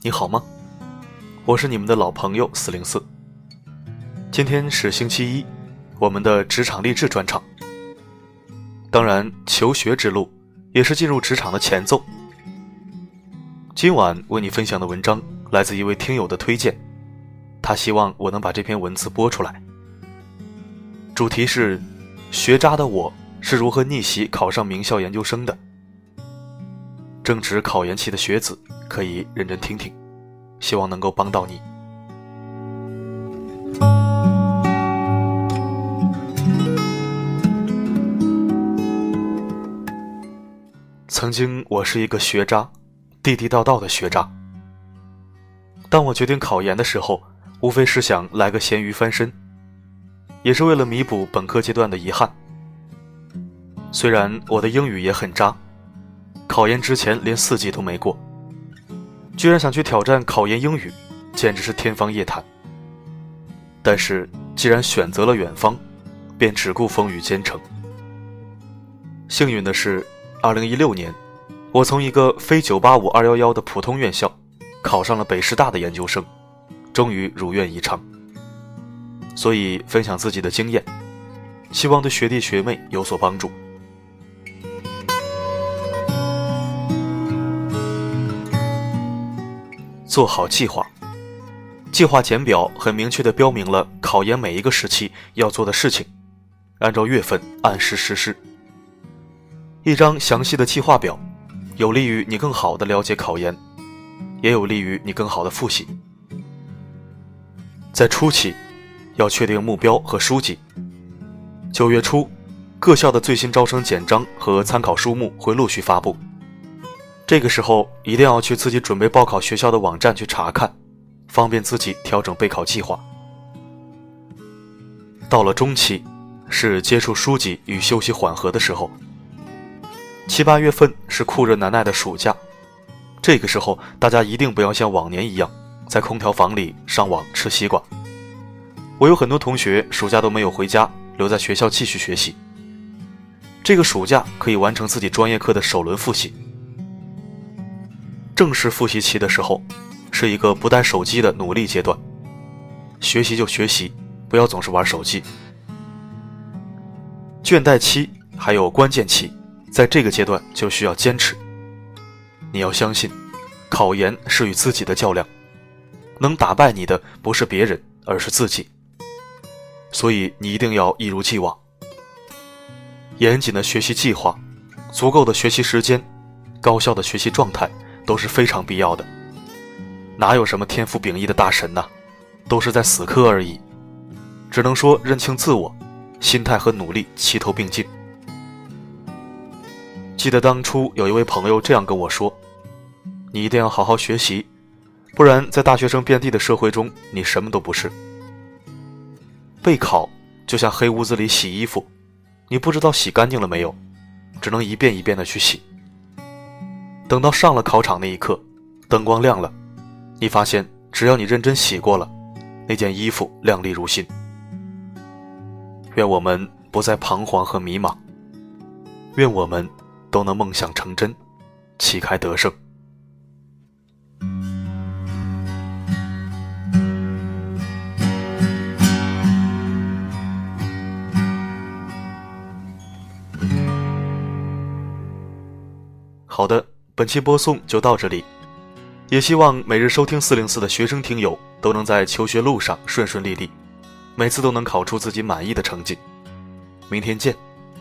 你好吗？我是你们的老朋友四零四。今天是星期一，我们的职场励志专场。当然，求学之路也是进入职场的前奏。今晚为你分享的文章来自一位听友的推荐，他希望我能把这篇文字播出来。主题是：学渣的我是如何逆袭考上名校研究生的。正值考研期的学子可以认真听听，希望能够帮到你。曾经我是一个学渣，地地道道的学渣。当我决定考研的时候，无非是想来个咸鱼翻身，也是为了弥补本科阶段的遗憾。虽然我的英语也很渣。考研之前连四级都没过，居然想去挑战考研英语，简直是天方夜谭。但是既然选择了远方，便只顾风雨兼程。幸运的是，二零一六年，我从一个非九八五二幺幺的普通院校，考上了北师大的研究生，终于如愿以偿。所以分享自己的经验，希望对学弟学妹有所帮助。做好计划，计划简表很明确的标明了考研每一个时期要做的事情，按照月份按时实施。一张详细的计划表，有利于你更好的了解考研，也有利于你更好的复习。在初期，要确定目标和书籍。九月初，各校的最新招生简章和参考书目会陆续发布。这个时候一定要去自己准备报考学校的网站去查看，方便自己调整备考计划。到了中期，是接触书籍与休息缓和的时候。七八月份是酷热难耐的暑假，这个时候大家一定不要像往年一样在空调房里上网吃西瓜。我有很多同学暑假都没有回家，留在学校继续学习。这个暑假可以完成自己专业课的首轮复习。正式复习期的时候，是一个不带手机的努力阶段。学习就学习，不要总是玩手机。倦怠期还有关键期，在这个阶段就需要坚持。你要相信，考研是与自己的较量，能打败你的不是别人，而是自己。所以你一定要一如既往，严谨的学习计划，足够的学习时间，高效的学习状态。都是非常必要的，哪有什么天赋秉异的大神呢？都是在死磕而已。只能说认清自我，心态和努力齐头并进。记得当初有一位朋友这样跟我说：“你一定要好好学习，不然在大学生遍地的社会中，你什么都不是。”备考就像黑屋子里洗衣服，你不知道洗干净了没有，只能一遍一遍的去洗。等到上了考场那一刻，灯光亮了，你发现只要你认真洗过了，那件衣服亮丽如新。愿我们不再彷徨和迷茫，愿我们都能梦想成真，旗开得胜。好的。本期播送就到这里，也希望每日收听四零四的学生听友都能在求学路上顺顺利利，每次都能考出自己满意的成绩。明天见，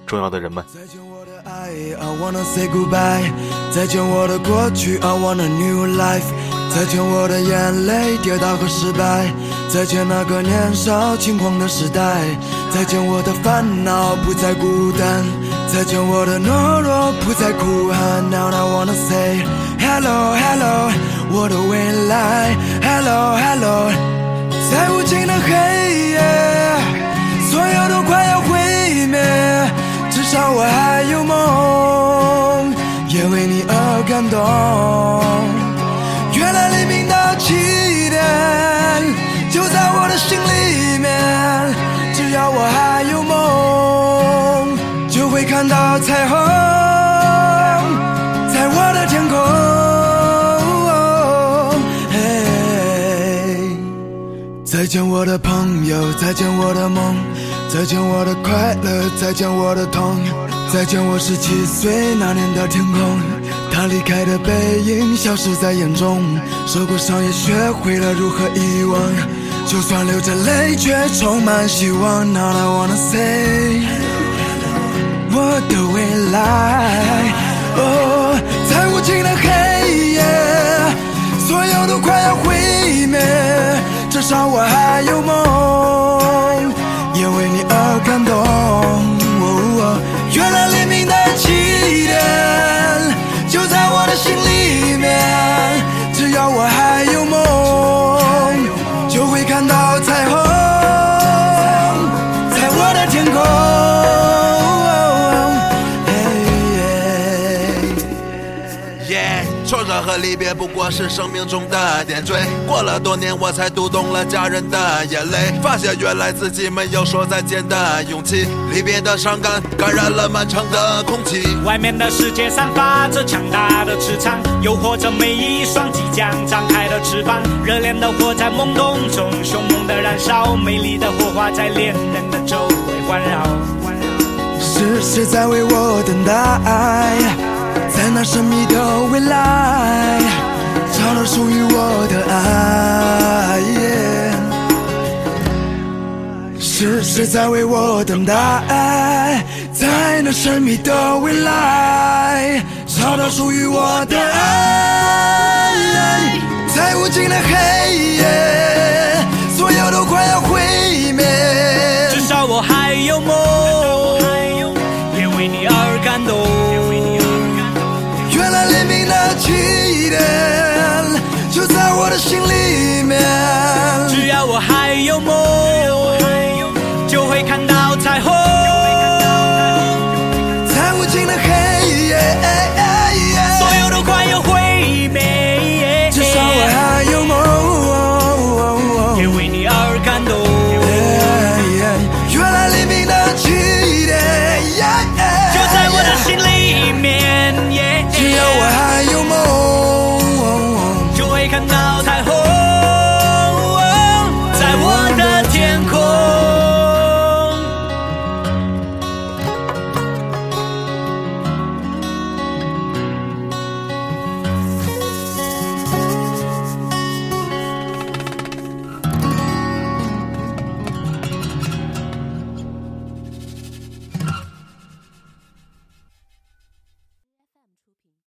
重要的人们。再见我的爱，I wanna say goodbye。再见我的过去，I want a new life。再见我的眼泪、跌倒和失败。再见那个年少轻狂的时代。再见我的烦恼，不再孤单。再见我的懦弱，不再哭喊。Now I wanna say hello hello，我的未来。Hello hello，在无尽的黑夜，所有都快要毁灭，至少我还有梦，也为你而感动。原来黎明的起点就在我的心里面，只要我还有梦。就会看到彩虹，再见我的朋友，再见我的梦，再见我的快乐，再见我的痛，再见我十七岁那年的天空。他离开的背影消失在眼中，受过伤也学会了如何遗忘，就算流着泪，却充满希望。Now I wanna say，我的未来，至少我还有梦，耶，挫折和离别不过是生命中的点缀。过了多年，我才读懂了家人的眼泪，发现原来自己没有说再见的勇气。离别的伤感感染了漫长的空气。外面的世界散发着强大的磁场，诱惑着每一双即将张开的翅膀。热烈的火在懵懂中凶猛的燃烧，美丽的火花在恋人的周围环绕。是谁在为我等待？那神秘的未来，找到属于我的爱。是谁在为我等待？在那神秘的未来，找到属于我的爱。在无尽的黑夜，的起点就在我的心里面。只要我还有梦，就会看到彩虹。在无尽的黑夜，所有都快要毁灭，至少我还有梦，也为你而感动。原来黎明的起点就在我的心里面，只要我。